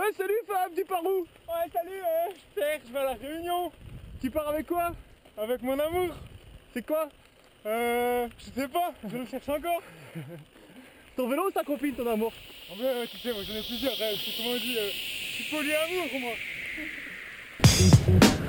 Ouais, salut Fab, tu pars où? Ouais, salut, euh, je je vais à la réunion. Tu pars avec quoi? Avec mon amour. C'est quoi? Euh, je sais pas, je le cherche encore. Ton vélo ou ta copine, ton amour? En vrai, euh, tu sais, moi j'en ai plusieurs, euh, c'est comment on dit, euh, je suis polyamour moi.